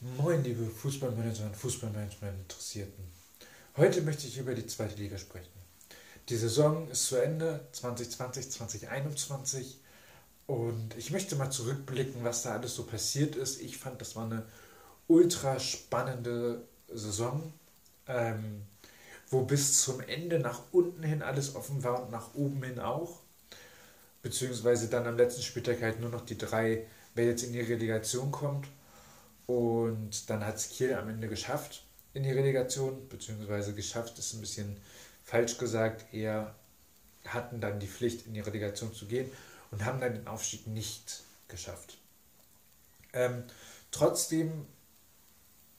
Moin, liebe Fußballmanager und Fußballmanagement-Interessierten. Heute möchte ich über die zweite Liga sprechen. Die Saison ist zu Ende, 2020, 2021. Und ich möchte mal zurückblicken, was da alles so passiert ist. Ich fand, das war eine ultra spannende Saison, ähm, wo bis zum Ende nach unten hin alles offen war und nach oben hin auch. Beziehungsweise dann am letzten Spieltag halt nur noch die drei, wer jetzt in die Relegation kommt. Und dann hat es Kiel am Ende geschafft in die Relegation, beziehungsweise geschafft ist ein bisschen falsch gesagt, eher hatten dann die Pflicht, in die Relegation zu gehen und haben dann den Aufstieg nicht geschafft. Ähm, trotzdem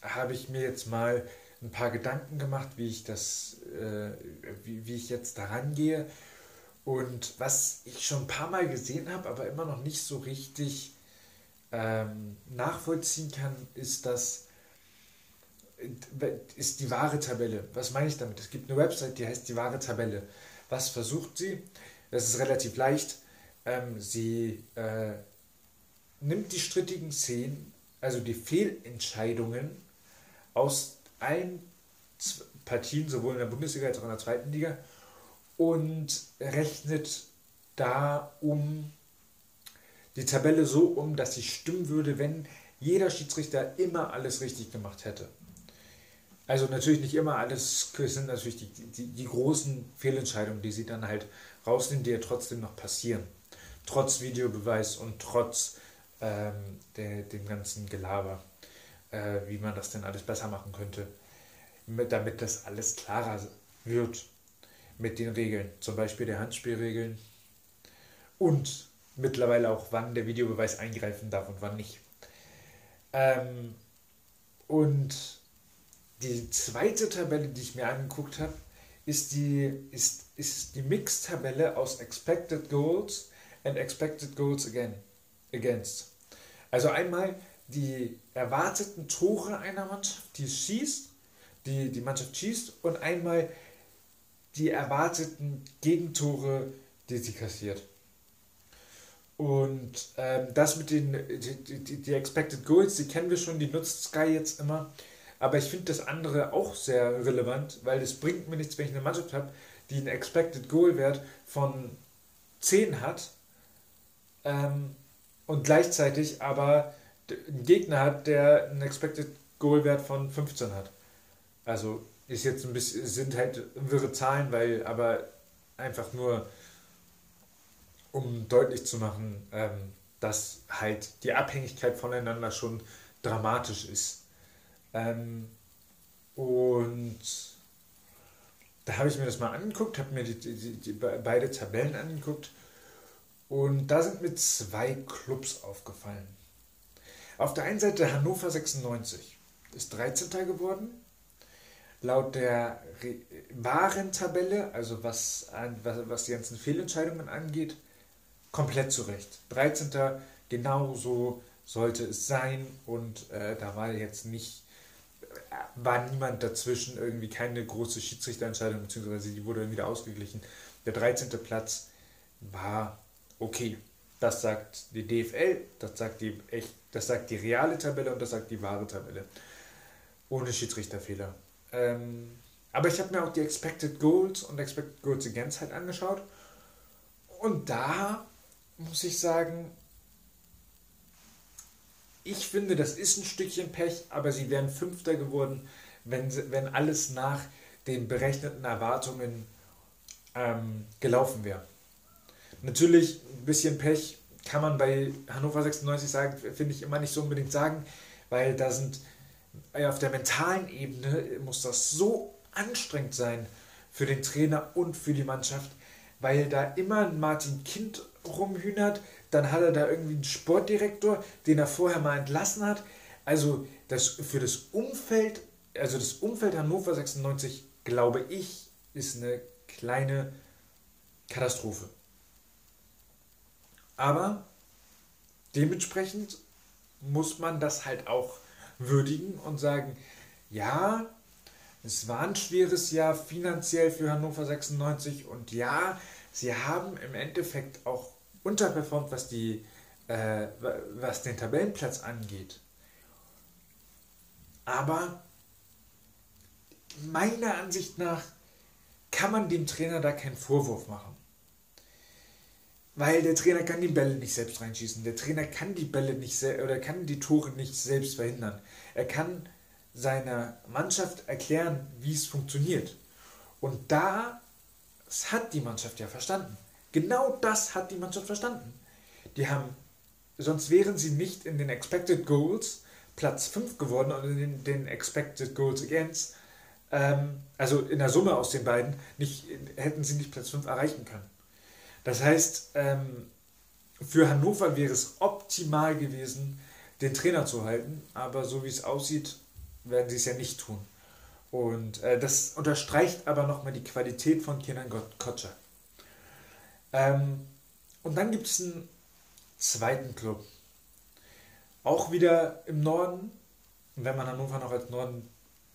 habe ich mir jetzt mal ein paar Gedanken gemacht, wie ich das, äh, wie, wie ich jetzt daran gehe. Und was ich schon ein paar Mal gesehen habe, aber immer noch nicht so richtig ähm, nachvollziehen kann, ist das ist die wahre Tabelle. Was meine ich damit? Es gibt eine Website, die heißt die wahre Tabelle. Was versucht sie? Das ist relativ leicht. Ähm, sie äh, nimmt die strittigen Szenen, also die Fehlentscheidungen aus allen Partien, sowohl in der Bundesliga als auch in der zweiten Liga, und rechnet da um die Tabelle so um, dass sie stimmen würde, wenn jeder Schiedsrichter immer alles richtig gemacht hätte. Also natürlich nicht immer alles, es sind natürlich die, die, die großen Fehlentscheidungen, die sie dann halt rausnehmen, die ja trotzdem noch passieren. Trotz Videobeweis und trotz ähm, der, dem ganzen Gelaber, äh, wie man das denn alles besser machen könnte, mit, damit das alles klarer wird mit den Regeln, zum Beispiel der Handspielregeln und mittlerweile auch, wann der Videobeweis eingreifen darf und wann nicht. Ähm, und die zweite Tabelle, die ich mir angeguckt habe, ist die, ist, ist die Mix-Tabelle aus Expected Goals and Expected Goals again, Against. Also einmal die erwarteten Tore einer Mannschaft, die schießt, die die Mannschaft schießt, und einmal die erwarteten Gegentore, die sie kassiert. Und ähm, das mit den die, die, die, Expected Goals, die kennen wir schon, die nutzt Sky jetzt immer. Aber ich finde das andere auch sehr relevant, weil es bringt mir nichts, wenn ich eine Mannschaft habe, die einen Expected Goal Wert von 10 hat ähm, und gleichzeitig aber einen Gegner hat, der einen Expected Goal Wert von 15 hat. Also ist jetzt ein bisschen, sind halt wirre Zahlen, weil aber einfach nur um deutlich zu machen, ähm, dass halt die Abhängigkeit voneinander schon dramatisch ist. Ähm, und da habe ich mir das mal angeguckt, habe mir die, die, die, beide Tabellen angeguckt und da sind mir zwei Clubs aufgefallen. Auf der einen Seite Hannover 96 ist 13. geworden. Laut der wahren Tabelle, also was, was, was die ganzen Fehlentscheidungen angeht, komplett zurecht. 13. genau so sollte es sein und äh, da war jetzt nicht, äh, war niemand dazwischen, irgendwie keine große Schiedsrichterentscheidung, beziehungsweise die wurde wieder ausgeglichen. Der 13. Platz war okay. Das sagt die DFL, das sagt die, echt, das sagt die reale Tabelle und das sagt die wahre Tabelle. Ohne Schiedsrichterfehler. Ähm, aber ich habe mir auch die Expected Goals und Expected Goals Against halt angeschaut. Und da muss ich sagen, ich finde, das ist ein Stückchen Pech, aber sie wären Fünfter geworden, wenn, wenn alles nach den berechneten Erwartungen ähm, gelaufen wäre. Natürlich ein bisschen Pech kann man bei Hannover 96 sagen, finde ich immer nicht so unbedingt sagen, weil da sind äh, auf der mentalen Ebene muss das so anstrengend sein für den Trainer und für die Mannschaft, weil da immer ein Martin Kind rumhühnert, dann hat er da irgendwie einen Sportdirektor, den er vorher mal entlassen hat. Also das für das Umfeld, also das Umfeld Hannover 96, glaube ich, ist eine kleine Katastrophe. Aber dementsprechend muss man das halt auch würdigen und sagen, ja, es war ein schweres Jahr finanziell für Hannover 96 und ja, sie haben im Endeffekt auch unterperformt, was, die, äh, was den Tabellenplatz angeht. Aber meiner Ansicht nach kann man dem Trainer da keinen Vorwurf machen. Weil der Trainer kann die Bälle nicht selbst reinschießen. Der Trainer kann die Bälle nicht oder kann die Tore nicht selbst verhindern. Er kann seiner Mannschaft erklären, wie es funktioniert. Und da hat die Mannschaft ja verstanden. Genau das hat die Mannschaft verstanden. Die haben, sonst wären sie nicht in den Expected Goals Platz 5 geworden und in den Expected Goals Against, ähm, also in der Summe aus den beiden, nicht, hätten sie nicht Platz 5 erreichen können. Das heißt, ähm, für Hannover wäre es optimal gewesen, den Trainer zu halten, aber so wie es aussieht, werden sie es ja nicht tun. Und äh, das unterstreicht aber nochmal die Qualität von Kenan Kotscher. Ähm, und dann gibt es einen zweiten Club. Auch wieder im Norden, wenn man Hannover noch als Norden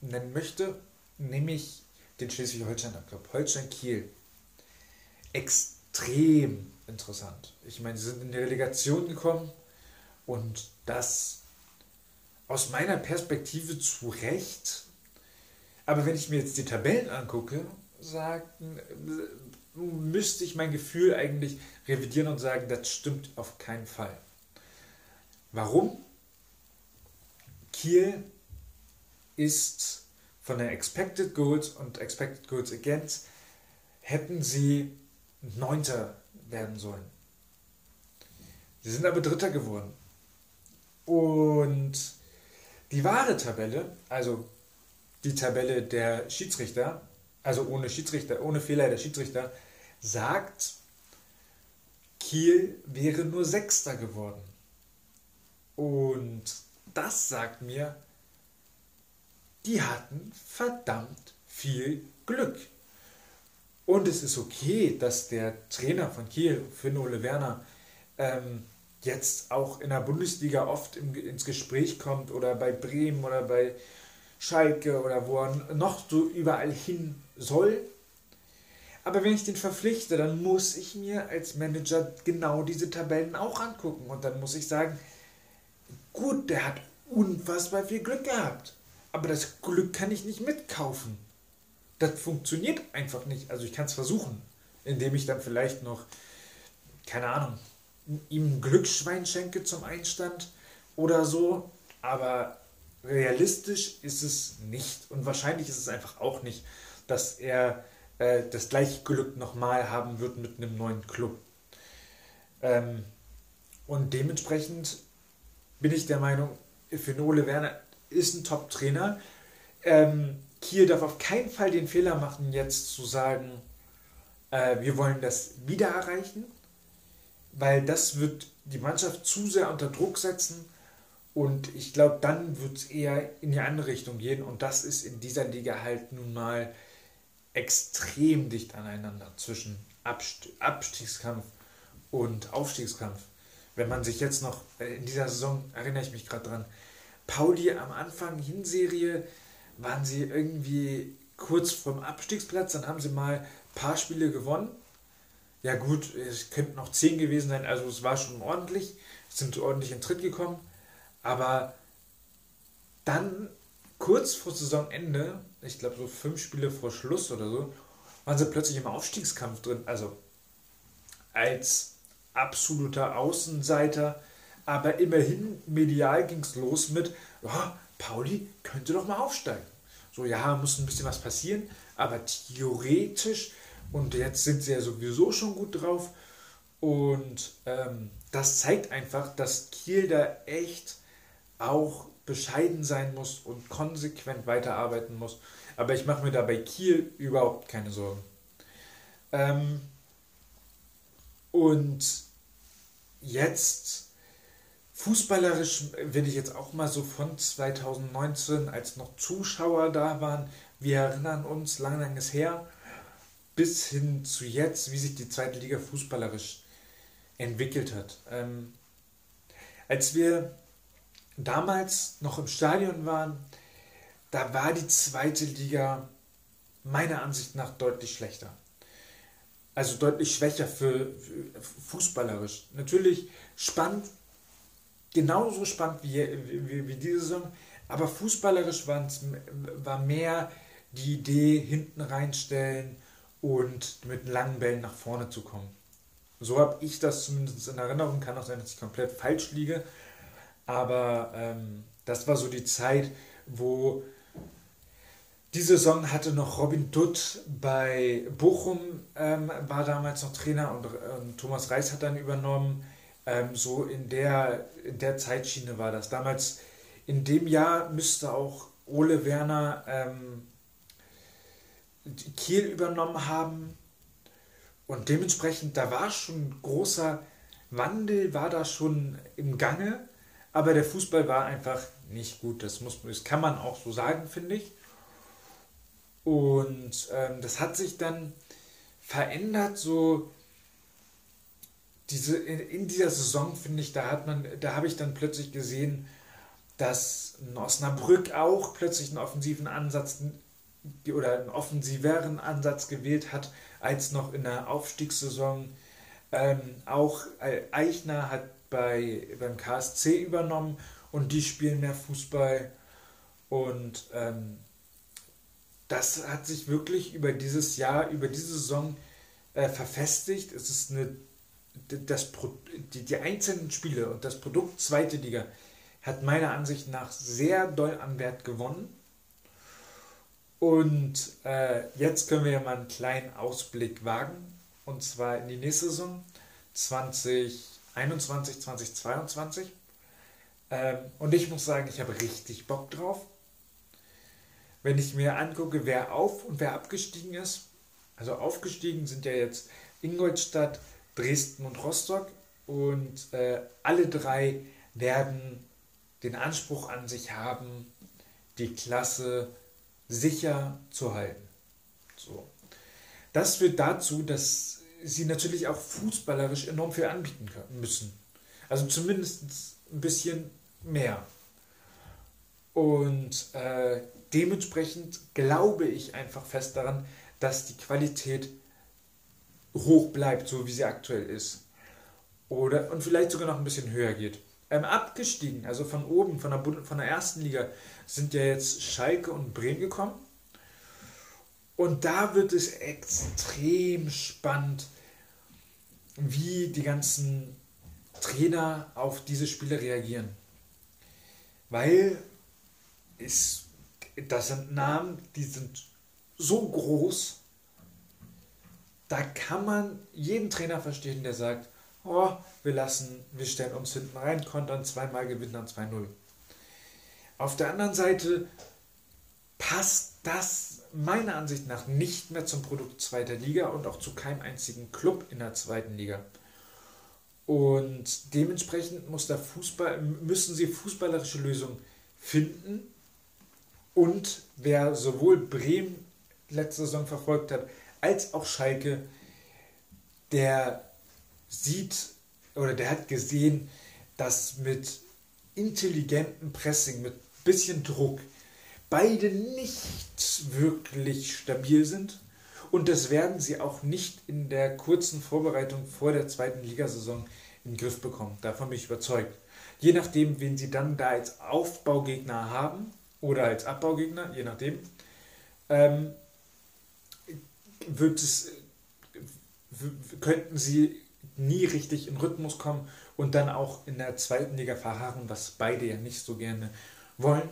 nennen möchte, nehme ich den Schleswig-Holsteiner Club, Holstein Kiel. Extrem interessant. Ich meine, sie sind in die Relegation gekommen und das aus meiner Perspektive zu Recht. Aber wenn ich mir jetzt die Tabellen angucke, sagen, müsste ich mein Gefühl eigentlich revidieren und sagen, das stimmt auf keinen Fall. Warum? Kiel ist von den Expected Goals und Expected Goals Against hätten sie Neunter werden sollen. Sie sind aber Dritter geworden. Und die wahre Tabelle, also die Tabelle der Schiedsrichter, also ohne Schiedsrichter, ohne Fehler der Schiedsrichter, sagt, Kiel wäre nur Sechster geworden. Und das sagt mir, die hatten verdammt viel Glück. Und es ist okay, dass der Trainer von Kiel, Finn Ole Werner, ähm, jetzt auch in der Bundesliga oft im, ins Gespräch kommt oder bei Bremen oder bei Schalke oder wo er noch so überall hin soll. Aber wenn ich den verpflichte, dann muss ich mir als Manager genau diese Tabellen auch angucken und dann muss ich sagen, gut, der hat unfassbar viel Glück gehabt, aber das Glück kann ich nicht mitkaufen. Das funktioniert einfach nicht. Also ich kann es versuchen, indem ich dann vielleicht noch, keine Ahnung, ihm ein Glücksschwein schenke zum Einstand oder so, aber realistisch ist es nicht und wahrscheinlich ist es einfach auch nicht, dass er äh, das gleiche Glück nochmal haben wird mit einem neuen Club. Ähm, und dementsprechend bin ich der Meinung, Finole Werner ist ein Top-Trainer. Ähm, Kiel darf auf keinen Fall den Fehler machen, jetzt zu sagen, äh, wir wollen das wieder erreichen weil das wird die Mannschaft zu sehr unter Druck setzen und ich glaube, dann wird es eher in die andere Richtung gehen. Und das ist in dieser Liga halt nun mal extrem dicht aneinander zwischen Abstiegskampf und Aufstiegskampf. Wenn man sich jetzt noch äh, in dieser Saison, erinnere ich mich gerade dran, Pauli am Anfang Hinserie waren sie irgendwie kurz vom Abstiegsplatz, dann haben sie mal ein paar Spiele gewonnen. Ja gut, es könnten noch 10 gewesen sein, also es war schon ordentlich, sind ordentlich in Tritt gekommen, aber dann kurz vor Saisonende, ich glaube so fünf Spiele vor Schluss oder so, waren sie plötzlich im Aufstiegskampf drin, also als absoluter Außenseiter, aber immerhin medial ging es los mit, oh, Pauli könnte doch mal aufsteigen. So, ja, muss ein bisschen was passieren, aber theoretisch und jetzt sind sie ja sowieso schon gut drauf. Und ähm, das zeigt einfach, dass Kiel da echt auch bescheiden sein muss und konsequent weiterarbeiten muss. Aber ich mache mir da bei Kiel überhaupt keine Sorgen. Ähm, und jetzt fußballerisch will ich jetzt auch mal so von 2019, als noch Zuschauer da waren, wir erinnern uns, lang, lang her, bis hin zu jetzt, wie sich die zweite Liga fußballerisch entwickelt hat. Ähm, als wir damals noch im Stadion waren, da war die zweite Liga meiner Ansicht nach deutlich schlechter. Also deutlich schwächer für, für fußballerisch. Natürlich spannend, genauso spannend wie, wie, wie diese Saison, Aber fußballerisch war mehr die Idee, hinten reinstellen und mit langen Bällen nach vorne zu kommen. So habe ich das zumindest in Erinnerung. Kann auch sein, dass ich komplett falsch liege. Aber ähm, das war so die Zeit, wo die Saison hatte noch Robin Dutt bei Bochum, ähm, war damals noch Trainer und, und, Thomas Reis hat dann übernommen. Ähm, so in der, in der Zeitschiene war das. Damals, in dem Jahr müsste auch Ole Werner ähm, Kiel übernommen haben. Und dementsprechend, da war schon großer Wandel, war da schon im Gange. Aber der Fußball war einfach nicht gut. Das, muss, das kann man auch so sagen, finde ich. Und ähm, das hat sich dann verändert, so diese, in, in dieser Saison, finde ich, da hat man, da habe ich dann plötzlich gesehen, dass Osnabrück auch plötzlich einen offensiven Ansatz oder einen offensiveren Ansatz gewählt hat als noch in der Aufstiegssaison. Ähm, auch Eichner hat bei, beim KSC übernommen und die spielen mehr Fußball. Und ähm, das hat sich wirklich über dieses Jahr, über diese Saison äh, verfestigt. Es ist eine, das, die, die einzelnen Spiele und das Produkt zweite Liga hat meiner Ansicht nach sehr doll an Wert gewonnen. Und äh, jetzt können wir ja mal einen kleinen Ausblick wagen. Und zwar in die nächste Saison 2021, 2022. Ähm, und ich muss sagen, ich habe richtig Bock drauf. Wenn ich mir angucke, wer auf und wer abgestiegen ist, also aufgestiegen sind ja jetzt Ingolstadt, Dresden und Rostock und äh, alle drei werden den Anspruch an sich haben, die Klasse sicher zu halten. So. Das führt dazu, dass sie natürlich auch fußballerisch enorm viel anbieten können, müssen. Also zumindest ein bisschen mehr. Und äh, dementsprechend glaube ich einfach fest daran, dass die Qualität hoch bleibt, so wie sie aktuell ist. Oder und vielleicht sogar noch ein bisschen höher geht. Ähm, abgestiegen, also von oben, von der, von der ersten Liga, sind ja jetzt Schalke und Bremen gekommen. Und da wird es extrem spannend, wie die ganzen Trainer auf diese Spiele reagieren. Weil es, das sind Namen, die sind so groß, da kann man jeden Trainer verstehen, der sagt, oh, wir lassen, wir stellen uns hinten rein, kontern zweimal, gewinnen dann 2-0. Auf der anderen Seite passt das meiner Ansicht nach nicht mehr zum Produkt zweiter Liga und auch zu keinem einzigen Club in der zweiten Liga. Und dementsprechend muss der Fußball, müssen sie fußballerische Lösungen finden. Und wer sowohl Bremen letzte Saison verfolgt hat, als auch Schalke, der sieht oder der hat gesehen, dass mit intelligentem Pressing, mit bisschen Druck, beide nicht wirklich stabil sind. Und das werden sie auch nicht in der kurzen Vorbereitung vor der zweiten Ligasaison in den Griff bekommen. Davon bin ich überzeugt. Je nachdem, wen sie dann da als Aufbaugegner haben oder als Abbaugegner, je nachdem, ähm, wird es, könnten sie nie richtig in Rhythmus kommen und dann auch in der zweiten Liga verharren, was beide ja nicht so gerne wollen.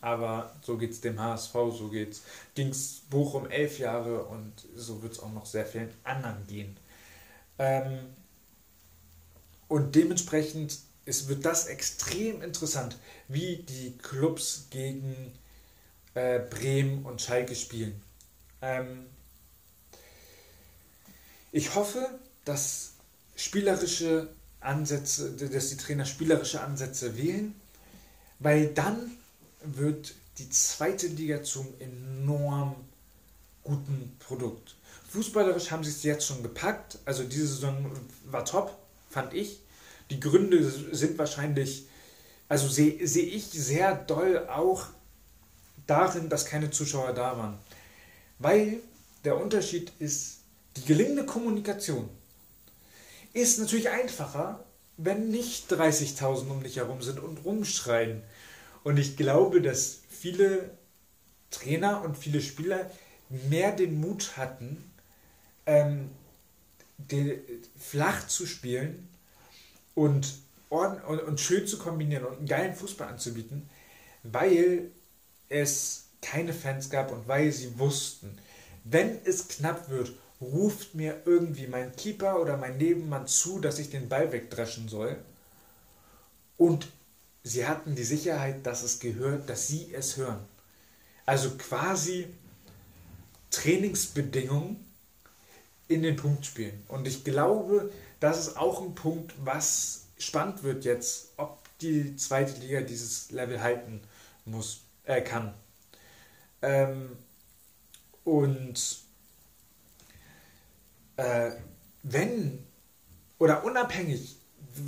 Aber so geht es dem HSV, so geht's, es Bochum elf Jahre und so wird es auch noch sehr vielen anderen gehen. Ähm, und dementsprechend ist, wird das extrem interessant, wie die Clubs gegen äh, Bremen und Schalke spielen. Ähm, ich hoffe, dass spielerische Ansätze, dass die Trainer spielerische Ansätze wählen, weil dann wird die zweite Liga zum enorm guten Produkt. Fußballerisch haben sie es jetzt schon gepackt. Also diese Saison war top, fand ich. Die Gründe sind wahrscheinlich, also sehe seh ich sehr doll auch darin, dass keine Zuschauer da waren. Weil der Unterschied ist die gelingende Kommunikation ist natürlich einfacher, wenn nicht 30.000 um dich herum sind und rumschreien Und ich glaube, dass viele Trainer und viele Spieler mehr den Mut hatten, ähm, den, flach zu spielen und, und, und schön zu kombinieren und einen geilen Fußball anzubieten, weil es keine Fans gab und weil sie wussten, wenn es knapp wird, ruft mir irgendwie mein Keeper oder mein Nebenmann zu, dass ich den Ball wegdreschen soll. Und sie hatten die Sicherheit, dass es gehört, dass sie es hören. Also quasi Trainingsbedingungen in den Punkt spielen. Und ich glaube, das ist auch ein Punkt, was spannend wird jetzt, ob die zweite Liga dieses Level halten muss, äh, kann. Ähm, und äh, wenn oder unabhängig,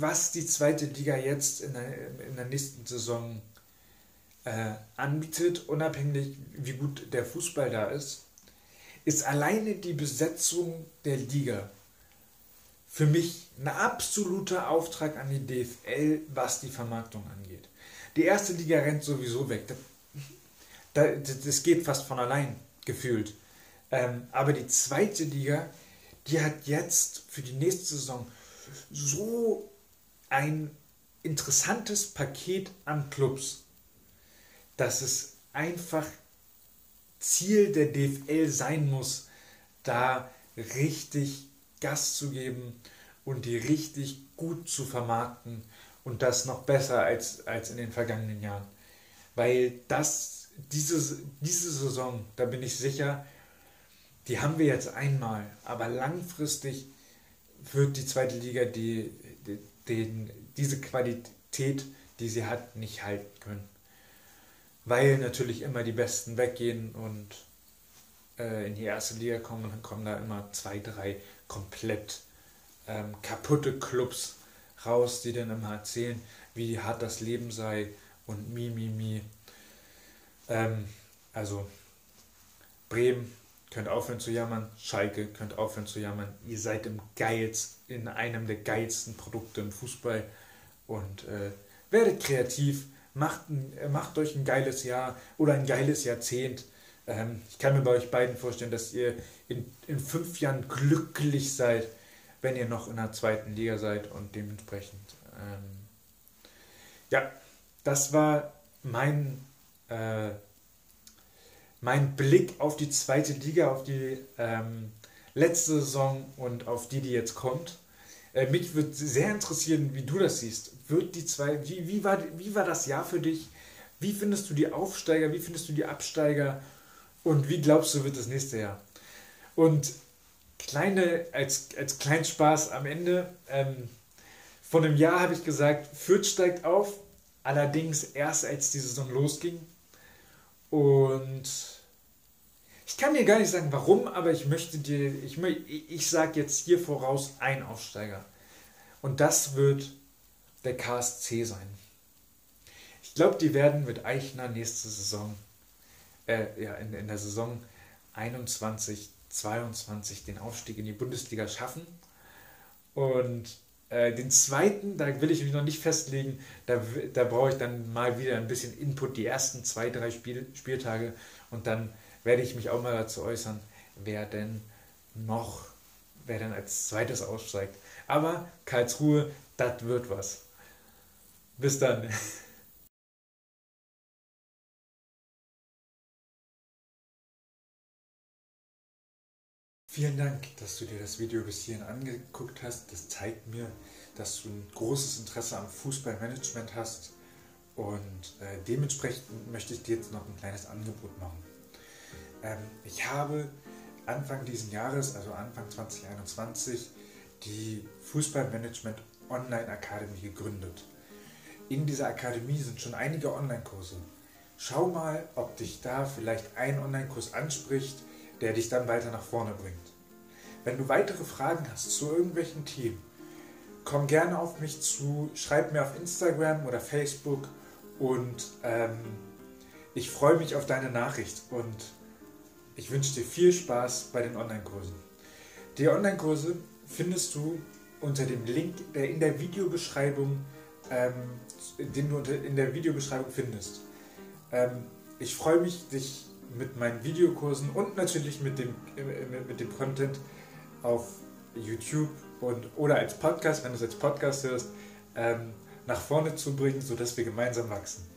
was die zweite Liga jetzt in der, in der nächsten Saison äh, anbietet, unabhängig wie gut der Fußball da ist, ist alleine die Besetzung der Liga für mich ein absoluter Auftrag an die DFL, was die Vermarktung angeht. Die erste Liga rennt sowieso weg. Das, das geht fast von allein gefühlt. Ähm, aber die zweite Liga, die hat jetzt für die nächste Saison so ein interessantes Paket an Clubs, dass es einfach Ziel der DFL sein muss, da richtig Gas zu geben und die richtig gut zu vermarkten und das noch besser als, als in den vergangenen Jahren. Weil das, diese, diese Saison, da bin ich sicher, die haben wir jetzt einmal, aber langfristig wird die zweite Liga die, die, den, diese Qualität, die sie hat, nicht halten können weil natürlich immer die Besten weggehen und äh, in die erste Liga kommen dann kommen da immer zwei, drei komplett ähm, kaputte Clubs raus, die dann immer erzählen, wie hart das Leben sei und mi, mi, mi. Ähm, also Bremen könnt aufhören zu jammern, Schalke könnt aufhören zu jammern. Ihr seid im geilst, in einem der geilsten Produkte im Fußball und äh, werdet kreativ, macht, macht euch ein geiles Jahr oder ein geiles Jahrzehnt. Ähm, ich kann mir bei euch beiden vorstellen, dass ihr in, in fünf Jahren glücklich seid, wenn ihr noch in der zweiten Liga seid und dementsprechend. Ähm, ja, das war mein, äh, mein Blick auf die zweite Liga, auf die ähm, letzte Saison und auf die, die jetzt kommt. Äh, mich würde sehr interessieren, wie du das siehst. Wird die zwei, wie, wie, war, wie war das Jahr für dich? Wie findest du die Aufsteiger? Wie findest du die Absteiger? Und wie glaubst du, wird das nächste Jahr? Und kleine, als, als kleinen Spaß am Ende, ähm, von einem Jahr habe ich gesagt, Fürth steigt auf, allerdings erst als die Saison losging. Und ich kann dir gar nicht sagen, warum, aber ich möchte dir, ich, ich sage jetzt hier voraus ein Aufsteiger. Und das wird der KSC sein. Ich glaube, die werden mit Eichner nächste Saison, äh, ja, in, in der Saison 21, 22 den Aufstieg in die Bundesliga schaffen. Und den zweiten, da will ich mich noch nicht festlegen, da, da brauche ich dann mal wieder ein bisschen Input, die ersten zwei, drei Spiel, Spieltage und dann werde ich mich auch mal dazu äußern, wer denn noch, wer denn als zweites aussteigt. Aber Karlsruhe, das wird was. Bis dann. Vielen Dank, dass du dir das Video bis hierhin angeguckt hast. Das zeigt mir, dass du ein großes Interesse am Fußballmanagement hast. Und äh, dementsprechend möchte ich dir jetzt noch ein kleines Angebot machen. Ähm, ich habe Anfang dieses Jahres, also Anfang 2021, die Fußballmanagement Online Academy gegründet. In dieser Akademie sind schon einige Online-Kurse. Schau mal, ob dich da vielleicht ein Online-Kurs anspricht, der dich dann weiter nach vorne bringt. Wenn du weitere Fragen hast zu irgendwelchen Themen, komm gerne auf mich zu, schreib mir auf Instagram oder Facebook und ähm, ich freue mich auf deine Nachricht und ich wünsche dir viel Spaß bei den Online-Kursen. Die Online-Kurse findest du unter dem Link, der in der Videobeschreibung, ähm, den du in der Videobeschreibung findest. Ähm, ich freue mich, dich mit meinen Videokursen und natürlich mit dem, äh, mit dem Content auf YouTube und, oder als Podcast, wenn du es als Podcast hörst, ähm, nach vorne zu bringen, sodass wir gemeinsam wachsen.